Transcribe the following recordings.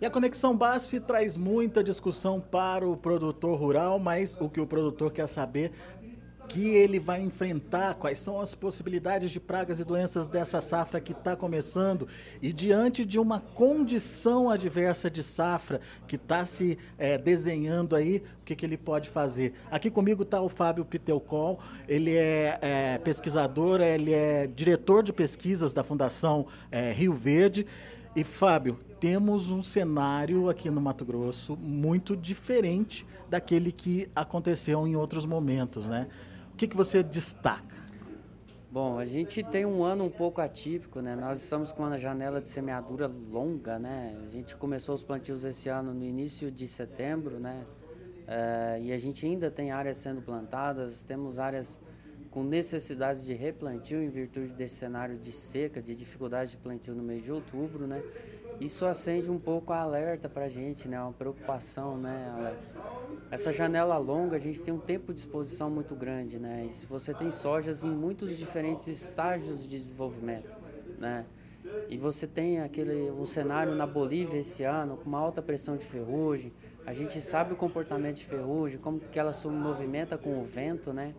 E a Conexão BASF traz muita discussão para o produtor rural, mas o que o produtor quer saber que ele vai enfrentar, quais são as possibilidades de pragas e doenças dessa safra que está começando e diante de uma condição adversa de safra que está se é, desenhando aí, o que, que, ele pode fazer? Aqui comigo está o Fábio Pitelcol, ele é, é, pesquisador, ele é diretor de pesquisas da Fundação é, Rio Verde. E Fábio, temos um cenário aqui no Mato Grosso muito diferente daquele que aconteceu em outros momentos, né? O que, que você destaca? Bom, a gente tem um ano um pouco atípico, né? Nós estamos com uma janela de semeadura longa, né? A gente começou os plantios esse ano no início de setembro, né? É, e a gente ainda tem áreas sendo plantadas, temos áreas com necessidades de replantio em virtude desse cenário de seca, de dificuldade de plantio no mês de outubro, né? Isso acende um pouco a alerta para a gente, né? Uma preocupação, né, Alex? Essa janela longa, a gente tem um tempo de exposição muito grande, né? E se você tem sojas em muitos diferentes estágios de desenvolvimento, né? E você tem aquele um cenário na Bolívia esse ano com uma alta pressão de ferrugem. A gente sabe o comportamento de ferrugem, como que ela se movimenta com o vento, né?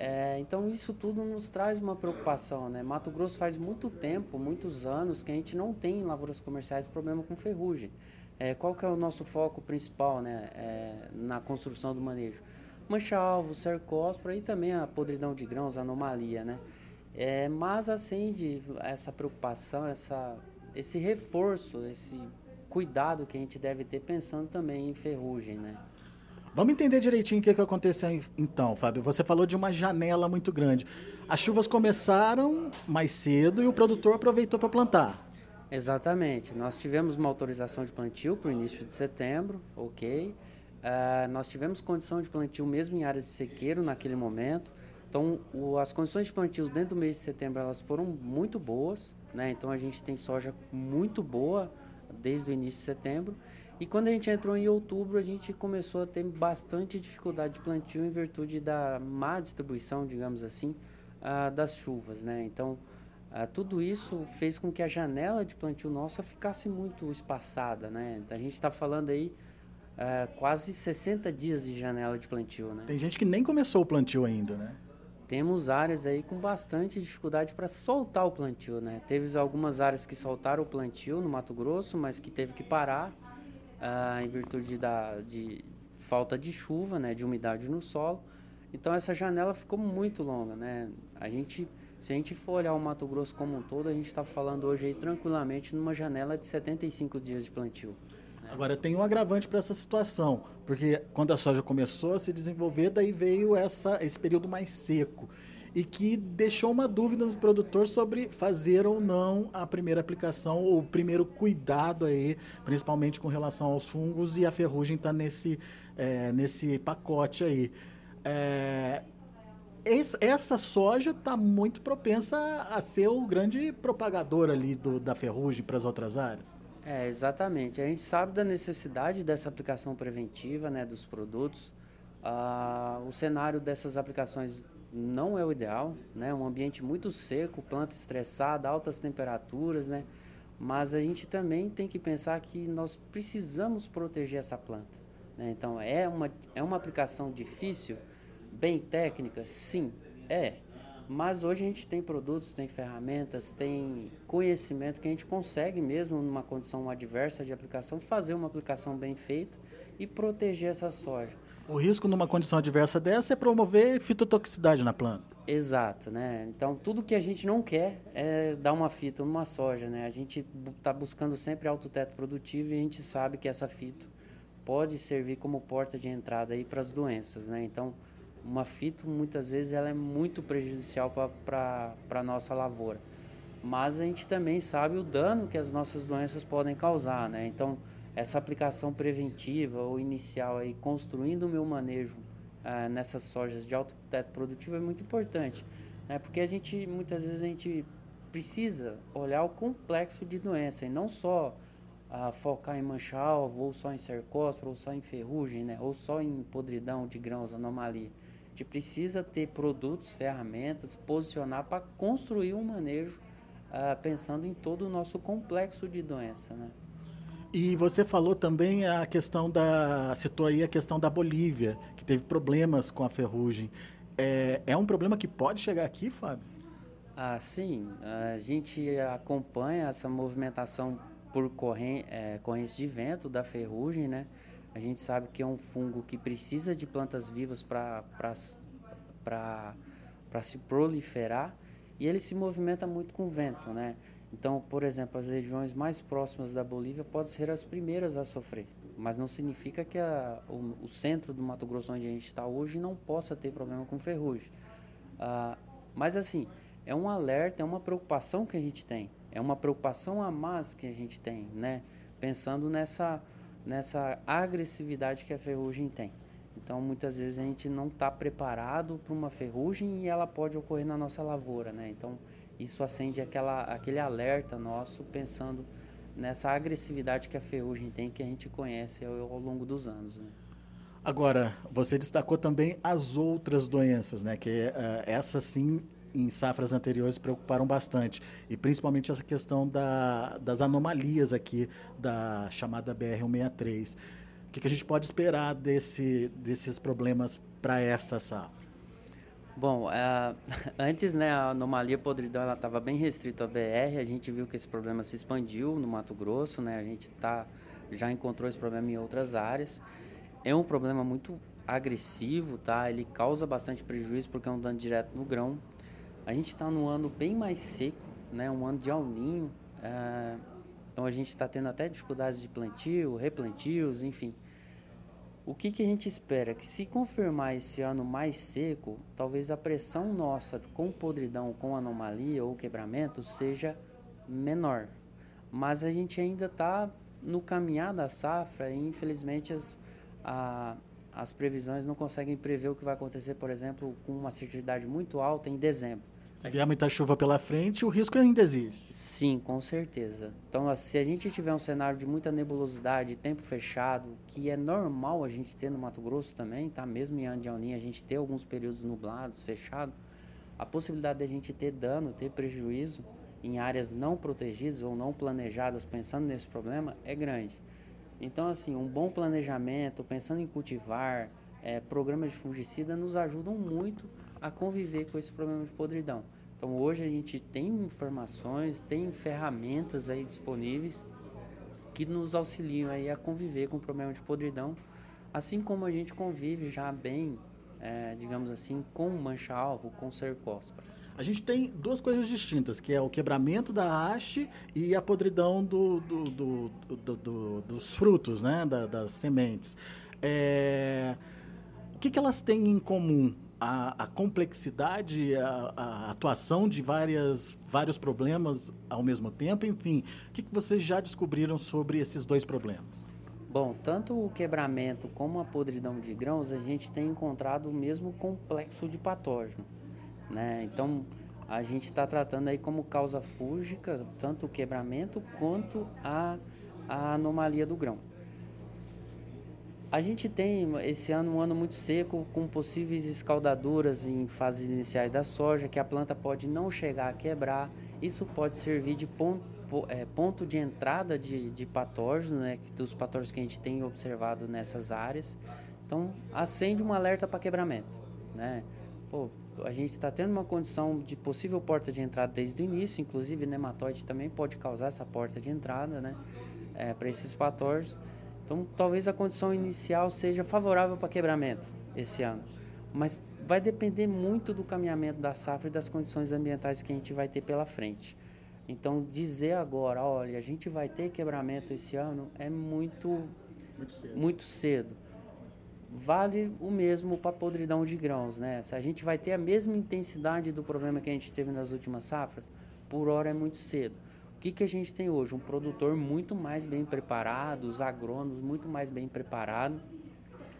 É, então isso tudo nos traz uma preocupação, né? Mato Grosso faz muito tempo, muitos anos que a gente não tem em lavouras comerciais problema com ferrugem. É, qual que é o nosso foco principal, né? É, na construção do manejo? Mancha-alvo, cercóspora e também a podridão de grãos, a anomalia, né? É, mas acende essa preocupação, essa, esse reforço, esse cuidado que a gente deve ter pensando também em ferrugem, né? Vamos entender direitinho o que, que aconteceu então, Fábio. Você falou de uma janela muito grande. As chuvas começaram mais cedo e o produtor aproveitou para plantar. Exatamente. Nós tivemos uma autorização de plantio para o início de setembro, ok. Uh, nós tivemos condição de plantio mesmo em áreas de sequeiro naquele momento. Então, o, as condições de plantio dentro do mês de setembro elas foram muito boas, né? Então a gente tem soja muito boa desde o início de setembro. E quando a gente entrou em outubro, a gente começou a ter bastante dificuldade de plantio em virtude da má distribuição, digamos assim, uh, das chuvas, né? Então, uh, tudo isso fez com que a janela de plantio nossa ficasse muito espaçada, né? A gente está falando aí uh, quase 60 dias de janela de plantio, né? Tem gente que nem começou o plantio ainda, né? Temos áreas aí com bastante dificuldade para soltar o plantio, né? Teve algumas áreas que soltaram o plantio no Mato Grosso, mas que teve que parar ah, em virtude da, de falta de chuva, né, de umidade no solo. Então essa janela ficou muito longa, né? A gente, se a gente for olhar o Mato Grosso como um todo, a gente está falando hoje aí tranquilamente numa janela de 75 dias de plantio. Né? Agora tem um agravante para essa situação, porque quando a soja começou a se desenvolver, daí veio essa, esse período mais seco e que deixou uma dúvida no produtor sobre fazer ou não a primeira aplicação ou o primeiro cuidado aí, principalmente com relação aos fungos e a ferrugem está nesse, é, nesse pacote aí. É, essa soja está muito propensa a ser o grande propagador ali do, da ferrugem para as outras áreas. É, exatamente. A gente sabe da necessidade dessa aplicação preventiva né, dos produtos. Ah, o cenário dessas aplicações não é o ideal, né? Um ambiente muito seco, planta estressada, altas temperaturas, né? Mas a gente também tem que pensar que nós precisamos proteger essa planta. Né? Então, é uma, é uma aplicação difícil, bem técnica? Sim, é. Mas hoje a gente tem produtos, tem ferramentas, tem conhecimento que a gente consegue mesmo numa condição adversa de aplicação fazer uma aplicação bem feita e proteger essa soja. O risco numa condição adversa dessa é promover fitotoxicidade na planta. Exato, né? Então tudo que a gente não quer é dar uma fito numa soja, né? A gente está buscando sempre alto teto produtivo e a gente sabe que essa fito pode servir como porta de entrada aí para as doenças, né? Então uma fito muitas vezes ela é muito prejudicial para a nossa lavoura, mas a gente também sabe o dano que as nossas doenças podem causar, né? Então essa aplicação preventiva ou inicial aí, construindo o meu manejo ah, nessas sojas de alto teto produtivo é muito importante, né? porque a gente, muitas vezes a gente precisa olhar o complexo de doença e não só ah, focar em mancha-alvo, ou só em cercóspora, ou só em ferrugem, né? ou só em podridão de grãos, anomalia. A gente precisa ter produtos, ferramentas, posicionar para construir um manejo ah, pensando em todo o nosso complexo de doença, né? E você falou também a questão da. citou aí a questão da Bolívia, que teve problemas com a ferrugem. É, é um problema que pode chegar aqui, Fábio? Ah, sim. A gente acompanha essa movimentação por corrente, é, correntes de vento da ferrugem, né? A gente sabe que é um fungo que precisa de plantas vivas para se proliferar e ele se movimenta muito com vento, né? Então, por exemplo, as regiões mais próximas da Bolívia podem ser as primeiras a sofrer, mas não significa que a, o, o, centro do Mato Grosso, onde a gente está hoje, não possa ter problema com ferrugem. Ah, mas, assim, é um alerta, é uma preocupação que a gente tem, é uma preocupação a mais que a gente tem, né? Pensando nessa, nessa agressividade que a ferrugem tem. Então, muitas vezes a gente não está preparado para uma ferrugem e ela pode ocorrer na nossa lavoura, né? Então, isso acende aquela, aquele alerta nosso pensando nessa agressividade que a ferrugem tem, que a gente conhece ao, ao longo dos anos. Né? Agora, você destacou também as outras doenças, né? Que uh, essas sim em safras anteriores preocuparam bastante e principalmente essa questão da, das anomalias aqui da chamada BR-163. O que, que, a gente pode esperar desse, desses problemas para essa safra? Bom, uh, antes, né, a anomalia podridão ela estava bem restrita à BR. A gente viu que esse problema se expandiu no Mato Grosso, né? A gente tá, já encontrou esse problema em outras áreas. É um problema muito agressivo, tá? Ele causa bastante prejuízo porque é um dano direto no grão. A gente está num ano bem mais seco, né? Um ano de alninho. Uh, então a gente está tendo até dificuldades de plantio, replantios, enfim. O que, que a gente espera? Que se confirmar esse ano mais seco, talvez a pressão nossa com podridão, com anomalia ou quebramento seja menor. Mas a gente ainda está no caminhar da safra e infelizmente as, a, as previsões não conseguem prever o que vai acontecer, por exemplo, com uma assertividade muito alta em dezembro. Se vier muita chuva pela frente, o risco ainda existe. Sim, com certeza. Então, se a gente tiver um cenário de muita nebulosidade, tempo fechado, que é normal a gente ter no Mato Grosso também, tá? Mesmo em Andiaulinha, a gente ter alguns períodos nublados, fechados, a possibilidade de a gente ter dano, ter prejuízo em áreas não protegidas ou não planejadas, pensando nesse problema, é grande. Então, assim, um bom planejamento, pensando em cultivar, é, programas de fungicida nos ajudam muito a conviver com esse problema de podridão. Então hoje a gente tem informações, tem ferramentas aí disponíveis que nos auxiliam aí a conviver com o problema de podridão, assim como a gente convive já bem, é, digamos assim, com mancha-alvo, com cercóspora. A gente tem duas coisas distintas, que é o quebramento da haste e a podridão do, do, do, dos frutos, né, da, das sementes. É... O que, que elas têm em comum? A, a complexidade, a, a, atuação de várias, vários problemas ao mesmo tempo? Enfim, o que, que vocês já descobriram sobre esses dois problemas? Bom, tanto o quebramento como a podridão de grãos, a gente tem encontrado o mesmo complexo de patógeno. Né? Então, a gente está tratando aí como causa fúngica, tanto o quebramento quanto a, a anomalia do grão. A gente tem esse ano um ano muito seco, com possíveis escaldaduras em fases iniciais da soja, que a planta pode não chegar a quebrar. Isso pode servir de ponto, é, ponto de entrada de, de patógenos, né, dos patógenos que a gente tem observado nessas áreas. Então, acende um alerta para quebramento. Né? Pô, a gente está tendo uma condição de possível porta de entrada desde o início, inclusive nematóide também pode causar essa porta de entrada né, é, para esses patógenos. Então, talvez a condição inicial seja favorável para quebramento esse ano, mas vai depender muito do caminhamento da safra e das condições ambientais que a gente vai ter pela frente. Então, dizer agora, olha, a gente vai ter quebramento esse ano é muito, muito cedo. Muito cedo. Vale o mesmo para podridão de grãos, né? Se a gente vai ter a mesma intensidade do problema que a gente teve nas últimas safras, por hora é muito cedo. O que, que a gente tem hoje? Um produtor muito mais bem preparado, os agrônomos muito mais bem preparados,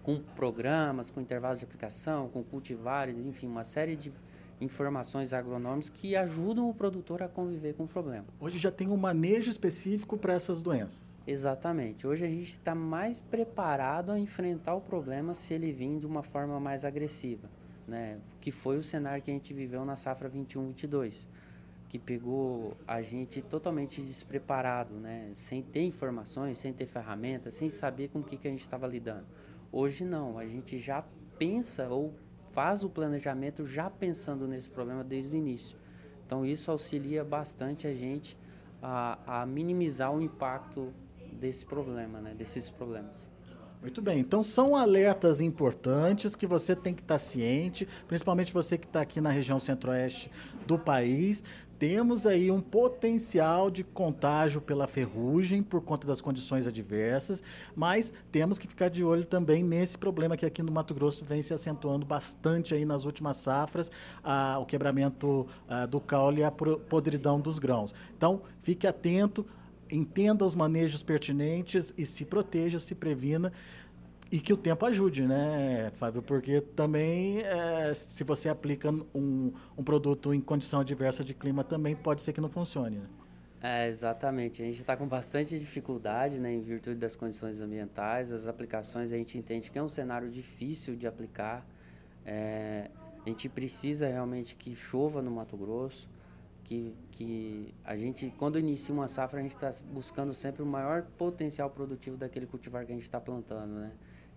com programas, com intervalos de aplicação, com cultivares, enfim, uma série de informações agronômicas que ajudam o produtor a conviver com o problema. Hoje já tem um manejo específico para essas doenças. Exatamente. Hoje a gente está mais preparado a enfrentar o problema se ele vir de uma forma mais agressiva, né? Que foi o cenário que a gente viveu na safra 21/22 que pegou a gente totalmente despreparado, né? Sem ter informações, sem ter ferramentas, sem saber com o que, que a gente estava lidando. Hoje não, a gente já pensa ou faz o planejamento já pensando nesse problema desde o início. Então isso auxilia bastante a gente a, a minimizar o impacto desse problema, né? Desses problemas. Muito bem, então são alertas importantes que você tem que estar ciente, principalmente você que está aqui na região centro-oeste do país. Temos aí um potencial de contágio pela ferrugem por conta das condições adversas, mas temos que ficar de olho também nesse problema que aqui no Mato Grosso vem se acentuando bastante aí nas últimas safras, ah, o quebramento ah, do caule e a podridão dos grãos. Então, fique atento entenda os manejos pertinentes e se proteja, se previna e que o tempo ajude, né, Fábio? Porque também, é, se você aplica um, um, produto em condição adversa de clima, também pode ser que não funcione. Né? É, exatamente. A gente está com bastante dificuldade, né, em virtude das condições ambientais. As aplicações a gente entende que é um cenário difícil de aplicar. É, a gente precisa realmente que chova no Mato Grosso que, que a gente, quando inicia uma safra, a gente está buscando sempre o maior potencial produtivo daquele cultivar que a gente está plantando, né?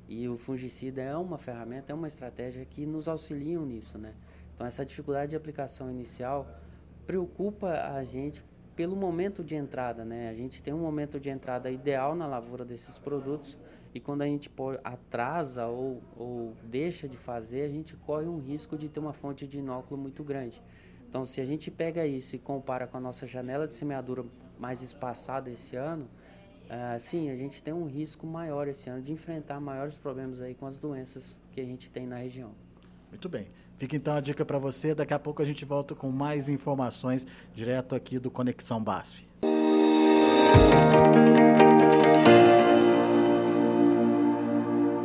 E o fungicida é uma ferramenta, é uma estratégia que nos auxiliam nisso, né? Então, essa dificuldade de aplicação inicial preocupa a gente pelo momento de entrada, né? A gente tem um momento de entrada ideal na lavoura desses produtos e quando a gente atrasa ou, ou deixa de fazer, a gente corre um risco de ter uma fonte de inóculo muito grande. Então, se a gente pega isso e compara com a nossa janela de semeadura mais espaçada esse ano, uh, sim, a gente tem um risco maior esse ano de enfrentar maiores problemas aí com as doenças que a gente tem na região. Muito bem. Fica então a dica para você. Daqui a pouco a gente volta com mais informações direto aqui do Conexão BASF.